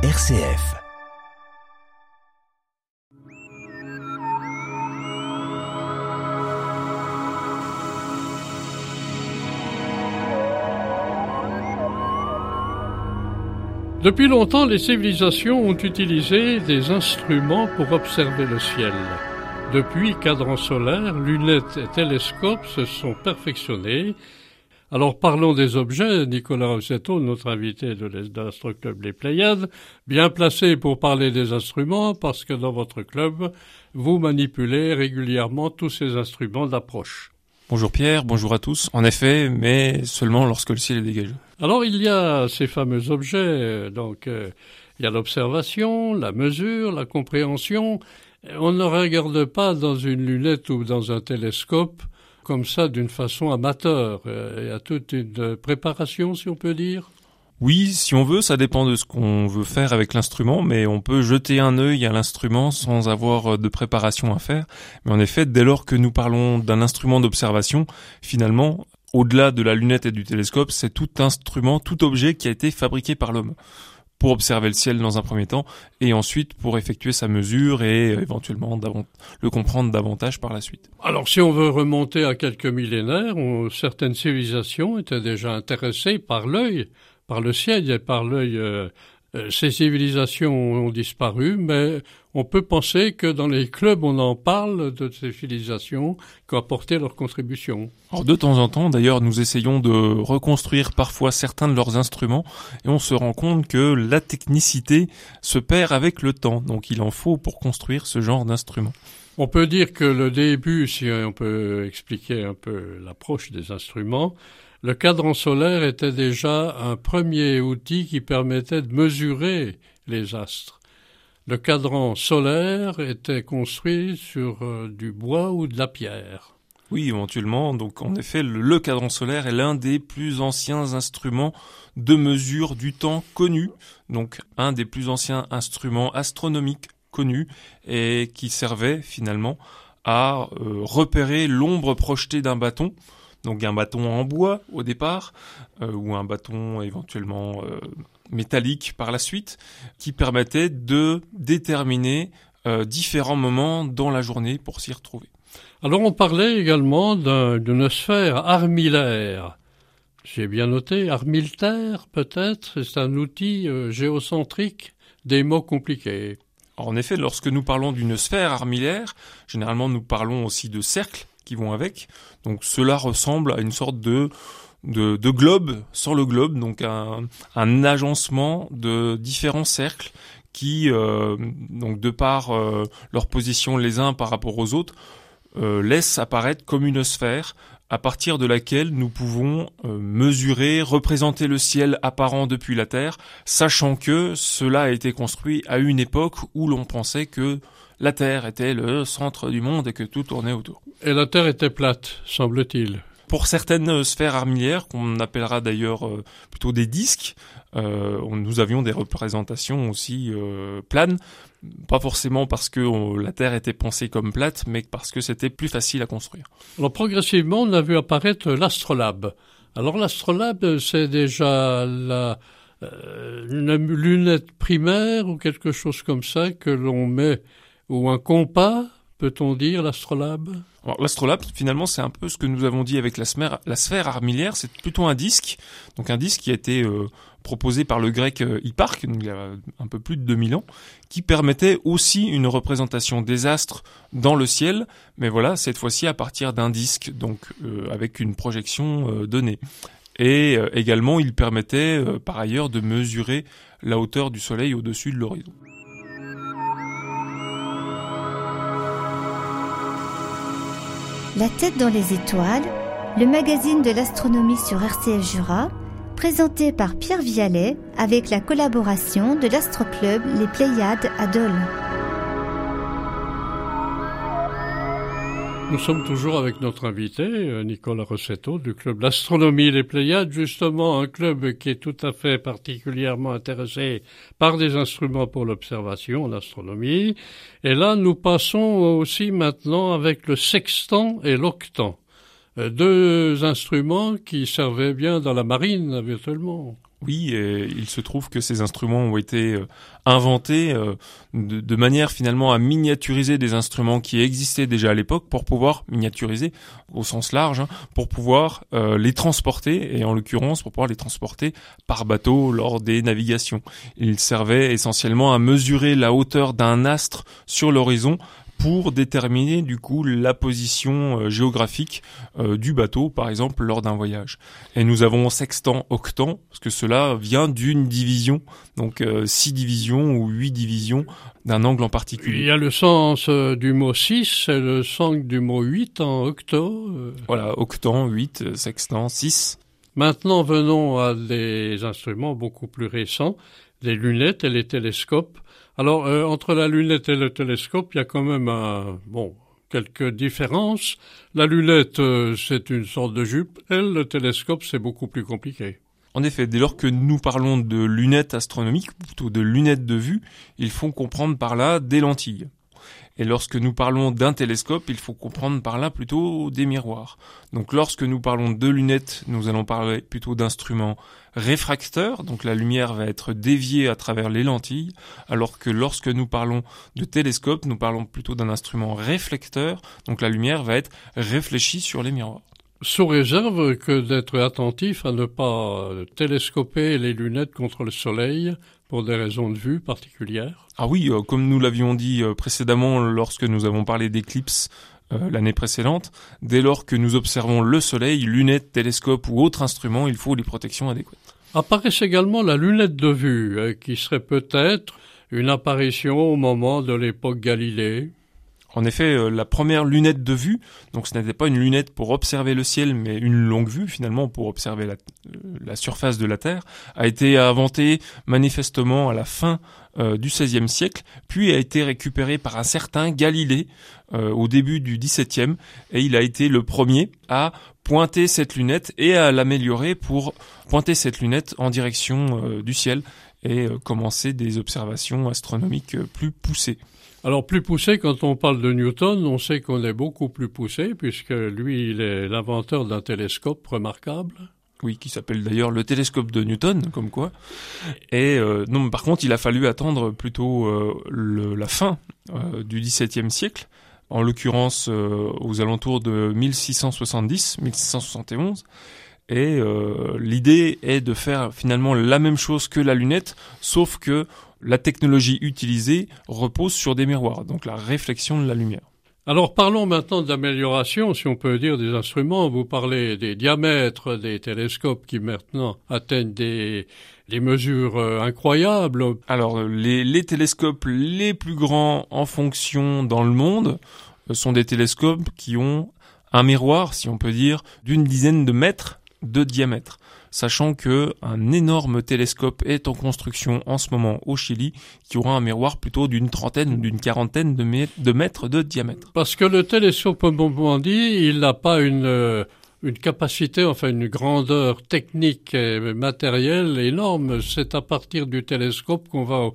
RCF. Depuis longtemps, les civilisations ont utilisé des instruments pour observer le ciel. Depuis, cadrans solaires, lunettes et télescopes se sont perfectionnés. Alors parlons des objets. Nicolas Rossetto, notre invité de l'Astroclub Les Pléiades, bien placé pour parler des instruments parce que dans votre club, vous manipulez régulièrement tous ces instruments d'approche. Bonjour Pierre, bonjour à tous. En effet, mais seulement lorsque le ciel est dégagé. Alors il y a ces fameux objets, euh, donc euh, il y a l'observation, la mesure, la compréhension. On ne regarde pas dans une lunette ou dans un télescope comme ça d'une façon amateur. Il y a toute une préparation, si on peut dire? Oui, si on veut, ça dépend de ce qu'on veut faire avec l'instrument, mais on peut jeter un œil à l'instrument sans avoir euh, de préparation à faire. Mais en effet, dès lors que nous parlons d'un instrument d'observation, finalement, au-delà de la lunette et du télescope, c'est tout instrument, tout objet qui a été fabriqué par l'homme pour observer le ciel dans un premier temps et ensuite pour effectuer sa mesure et euh, éventuellement le comprendre davantage par la suite. Alors si on veut remonter à quelques millénaires, certaines civilisations étaient déjà intéressées par l'œil par le ciel et par l'œil. Euh, ces civilisations ont disparu, mais on peut penser que dans les clubs, on en parle de ces civilisations qui ont apporté leur contribution. Alors de temps en temps, d'ailleurs, nous essayons de reconstruire parfois certains de leurs instruments et on se rend compte que la technicité se perd avec le temps. Donc il en faut pour construire ce genre d'instruments. On peut dire que le début, si on peut expliquer un peu l'approche des instruments, le cadran solaire était déjà un premier outil qui permettait de mesurer les astres. Le cadran solaire était construit sur euh, du bois ou de la pierre. Oui, éventuellement. Donc, en effet, le, cadran solaire est l'un des plus anciens instruments de mesure du temps connus. Donc, un des plus anciens instruments astronomiques connus et qui servait finalement à euh, repérer l'ombre projetée d'un bâton donc un bâton en bois au départ, euh, ou un bâton éventuellement euh, métallique par la suite, qui permettait de déterminer euh, différents moments dans la journée pour s'y retrouver. Alors on parlait également d'une sphère armillaire. J'ai bien noté, armiltaire peut-être, c'est un outil géocentrique des mots compliqués. En effet, lorsque nous parlons d'une sphère armillaire, généralement nous parlons aussi de cercle, vont avec. Donc cela ressemble à une sorte de globe sur le globe, donc un, agencement de différents cercles qui, euh, donc de par euh, leur position les uns par rapport aux autres, euh, laissent apparaître comme une sphère à partir de laquelle nous pouvons mesurer, représenter le ciel apparent depuis la Terre, sachant que cela a été construit à une époque où l'on pensait que la Terre était le centre du monde et que tout tournait autour. Et la Terre était plate, semble-t-il. Pour certaines sphères armillaires, qu'on appellera d'ailleurs euh, plutôt des disques, euh, nous avions des représentations aussi euh, planes, pas forcément parce que la Terre était pensée comme plate, mais parce que c'était plus facile à construire. Alors progressivement, on a vu apparaître l'astrolabe. Alors l'astrolabe, c'est déjà la, une lunette primaire ou quelque chose comme ça que l'on met ou un compas, peut-on dire, l'astrolabe L'astrolabe, finalement, c'est un peu ce que nous avons dit avec la sphère, la sphère armillaire. C'est plutôt un disque, donc un disque qui a été euh, proposé par le grec euh, Hipparque, il y a un peu plus de 2000 ans, qui permettait aussi une représentation des astres dans le ciel, mais voilà, cette fois-ci à partir d'un disque, donc euh, avec une projection donnée. Et également, il permettait par ailleurs de mesurer la hauteur du Soleil au-dessus de l'horizon. La tête dans les étoiles, le magazine de l'astronomie sur RCF Jura, présenté par Pierre Vialet avec la collaboration de l'Astroclub Les Pléiades à Dole. Nous sommes toujours avec notre invité, euh, Nicolas Rossetto, du club d'astronomie Les Pléiades, justement un club qui est tout à fait particulièrement intéressé par des instruments pour l'observation en astronomie. Et là, nous passons aussi maintenant avec le sextant et l'octant. euh, deux instruments qui servaient bien dans la marine habituellement. Oui, et il se trouve que ces instruments ont été euh, inventés euh, de, manière finalement à miniaturiser des instruments qui existaient déjà à l'époque pour pouvoir miniaturiser au sens large, hein, pour pouvoir les transporter et en l'occurrence pour pouvoir les transporter par bateau lors des navigations. Ils servaient essentiellement à mesurer la hauteur d'un astre sur l'horizon pour déterminer du coup la position euh, géographique euh, du bateau, par exemple lors d'un voyage. Et nous avons sextant, octant, parce que cela vient d'une division, donc euh, six divisions ou huit divisions d'un angle en particulier. Il y a le sens du mot 6 et le sens du mot 8 en octo. Voilà, octant, 8, sextant, 6. Maintenant venons à des instruments beaucoup plus récents, les lunettes et les télescopes. Alors, euh, entre la lunette et le télescope, il y a quand même un, bon, quelques différences. La lunette, euh, c'est une sorte de jupe, et le télescope, c'est beaucoup plus compliqué. En effet, dès lors que nous parlons de lunettes astronomiques, plutôt de lunettes de vue, il faut comprendre par là des lentilles. Et lorsque nous parlons d'un télescope, il faut comprendre par là plutôt des miroirs. Donc lorsque nous parlons de lunettes, nous allons parler plutôt d'instruments réfracteurs, donc la lumière va être déviée à travers les lentilles, alors que lorsque nous parlons de télescope, nous parlons plutôt d'un instrument réflecteur, donc la lumière va être réfléchie sur les miroirs sous réserve que d'être attentif à ne pas télescoper les lunettes contre le soleil pour des raisons de vue particulières. Ah oui, euh, comme nous l'avions dit euh, précédemment lorsque nous avons parlé d'éclipses euh, l'année précédente, dès lors que nous observons le soleil, lunettes, télescopes ou autres instruments, il faut les protections adéquates. Apparaît également la lunette de vue, qui serait peut-être une apparition au moment de l'époque Galilée. En effet, euh, la première lunette de vue, donc ce n'était pas une lunette pour observer le ciel, mais une longue vue finalement pour observer la, euh, surface de la Terre, a été inventée manifestement à la fin euh, du XVIe siècle, puis a été récupérée par un certain Galilée au début du XVIIe, et il a été le premier à pointer cette lunette et à l'améliorer pour pointer cette lunette en direction du ciel et commencer des observations astronomiques plus poussées. Alors plus poussé, quand on parle de Newton, on sait qu'on est beaucoup plus poussé, puisque lui, il est l'inventeur d'un télescope remarquable. Oui, qui s'appelle d'ailleurs le télescope de Newton, comme quoi. Et euh, non, par contre, il a fallu attendre plutôt euh, la fin euh, du XVIIe siècle, en l'occurrence aux alentours de 1670-1671. Et l'idée est de faire finalement la même chose que la lunette, sauf que la technologie utilisée repose sur des miroirs, donc la réflexion de la lumière. Alors parlons maintenant d'amélioration, si on peut dire, des instruments. Vous parlez des diamètres des télescopes qui maintenant atteignent des, mesures euh, incroyables. Alors les, les, télescopes les plus grands en fonction dans le monde euh, sont des télescopes qui ont un miroir, si on peut dire, d'une dizaine de mètres de diamètre sachant que un énorme télescope est en construction en ce moment au Chili, qui aura un miroir plutôt d'une trentaine ou d'une quarantaine de, mètres de diamètre. Parce que le télescope, dit, il n'a pas une euh, une capacité, enfin une grandeur technique et matérielle énorme. C'est à partir du télescope qu'on va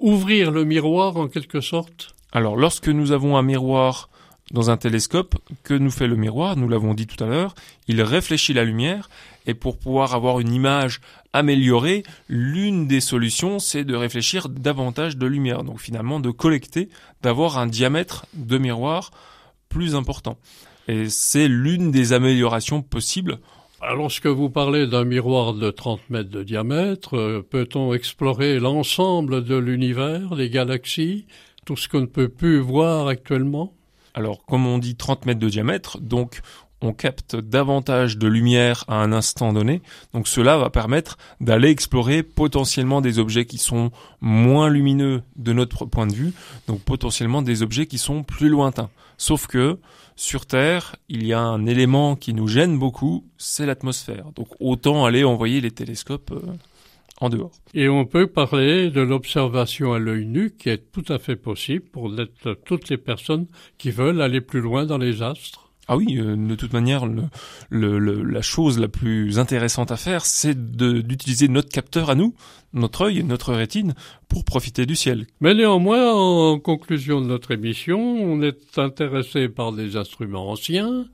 ouvrir le miroir en quelque sorte. Alors lorsque nous avons un miroir dans un télescope, que nous fait le miroir Nous l'avons dit tout à l'heure, il réfléchit la lumière et pour pouvoir avoir une image améliorée, l'une des solutions, c'est de réfléchir davantage de lumière. Donc finalement, de collecter, d'avoir un diamètre de miroir plus important. Et c'est l'une des améliorations possibles. Lorsque vous parlez d'un miroir de 30 mètres de diamètre, euh, peut-on explorer l'ensemble de l'univers, les galaxies, tout ce qu'on ne peut plus voir actuellement? Alors, comme on dit 30 mètres de diamètre, donc on capte davantage de lumière à un instant donné. Donc cela va permettre d'aller explorer potentiellement des objets qui sont moins lumineux de notre point de vue, donc potentiellement des objets qui sont plus lointains. Sauf que sur Terre, il y a un élément qui nous gêne beaucoup, c'est l'atmosphère. Donc autant aller envoyer les télescopes euh, en dehors. Et on peut parler de l'observation à l'œil nu qui est tout à fait possible pour toutes les personnes qui veulent aller plus loin dans les astres. Ah oui, euh, de toute manière, la chose la plus intéressante à faire, c'est d'utiliser notre capteur à nous, notre œil, notre rétine, pour profiter du ciel. Mais néanmoins, en conclusion de notre émission, on est intéressé par des instruments anciens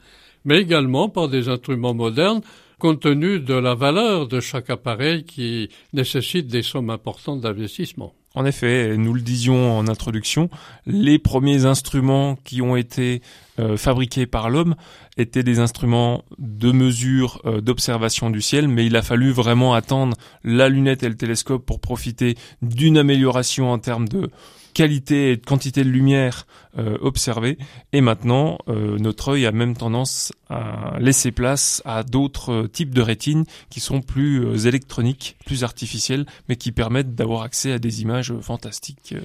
mais également par des instruments modernes compte tenu de la valeur de chaque appareil qui nécessite des sommes importantes d'investissement. En effet, nous le disions en introduction, les premiers instruments qui ont été euh, fabriqués par l'homme étaient des instruments de mesure euh, d'observation du ciel, mais il a fallu vraiment attendre la lunette et le télescope pour profiter d'une amélioration en termes de qualité et de quantité de lumière euh, observée. Et maintenant, euh, notre œil a même tendance à laisser place à d'autres types de rétines qui sont plus euh, électroniques, plus artificielles, mais qui permettent d'avoir accès à des images fantastiques.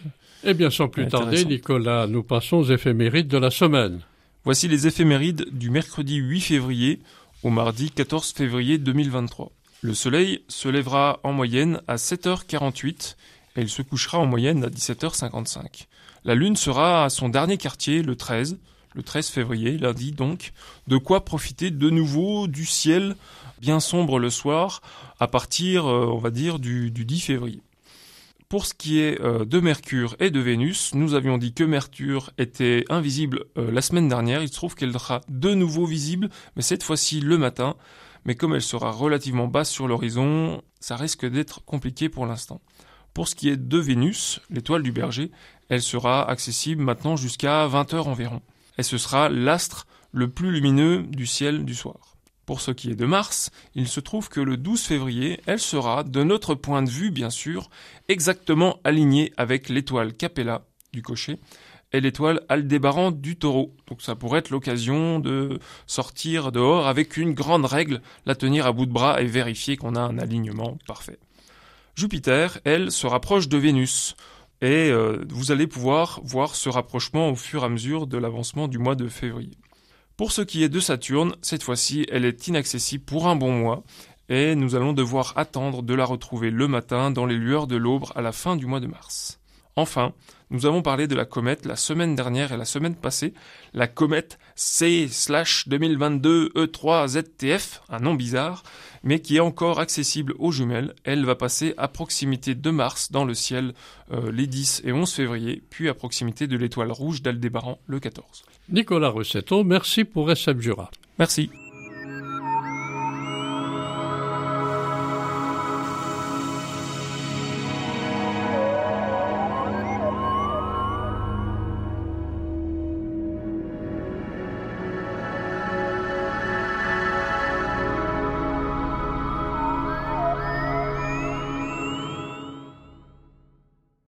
Eh bien, sans plus tarder, Nicolas, nous passons aux éphémérides de la semaine. Voici les éphémérides du mercredi 8 février au mardi 14 février 2023. Le soleil se lèvera en moyenne à 7h48 et il se couchera en moyenne à 17h55. La Lune sera à son dernier quartier le 13, le 13 février, lundi donc, de quoi profiter de nouveau du ciel bien sombre le soir à partir, euh, on va dire, du, 10 février. Pour ce qui est euh, de Mercure et de Vénus, nous avions dit que Mercure était invisible euh, la semaine dernière. Il se trouve qu'elle sera de nouveau visible, mais cette fois-ci le matin. Mais comme elle sera relativement basse sur l'horizon, ça risque d'être compliqué pour l'instant. Pour ce qui est de Vénus, l'étoile du berger, elle sera accessible maintenant jusqu'à 20 heures environ. Et ce sera l'astre le plus lumineux du ciel du soir. Pour ce qui est de Mars, il se trouve que le 12 février, elle sera, de notre point de vue bien sûr, exactement alignée avec l'étoile Capella du cocher et l'étoile Aldébaran du taureau. Donc ça pourrait être l'occasion de sortir dehors avec une grande règle, la tenir à bout de bras et vérifier qu'on a un alignement parfait. Jupiter, elle, se rapproche de Vénus. Et euh, vous allez pouvoir voir ce rapprochement au fur et à mesure de l'avancement du mois de février. Pour ce qui est de Saturne, cette fois-ci, elle est inaccessible pour un bon mois, et nous allons devoir attendre de la retrouver le matin dans les lueurs de l'aube à la fin du mois de mars. Enfin, nous avons parlé de la comète la semaine dernière et la semaine passée, la comète C/2022 E3 ZTF, un nom bizarre, mais qui est encore accessible aux jumelles. Elle va passer à proximité de Mars dans le ciel euh, les 10 et 11 février, puis à proximité de l'étoile rouge d'Aldébaran le 14. Nicolas Rossetto, merci pour Jura. Merci.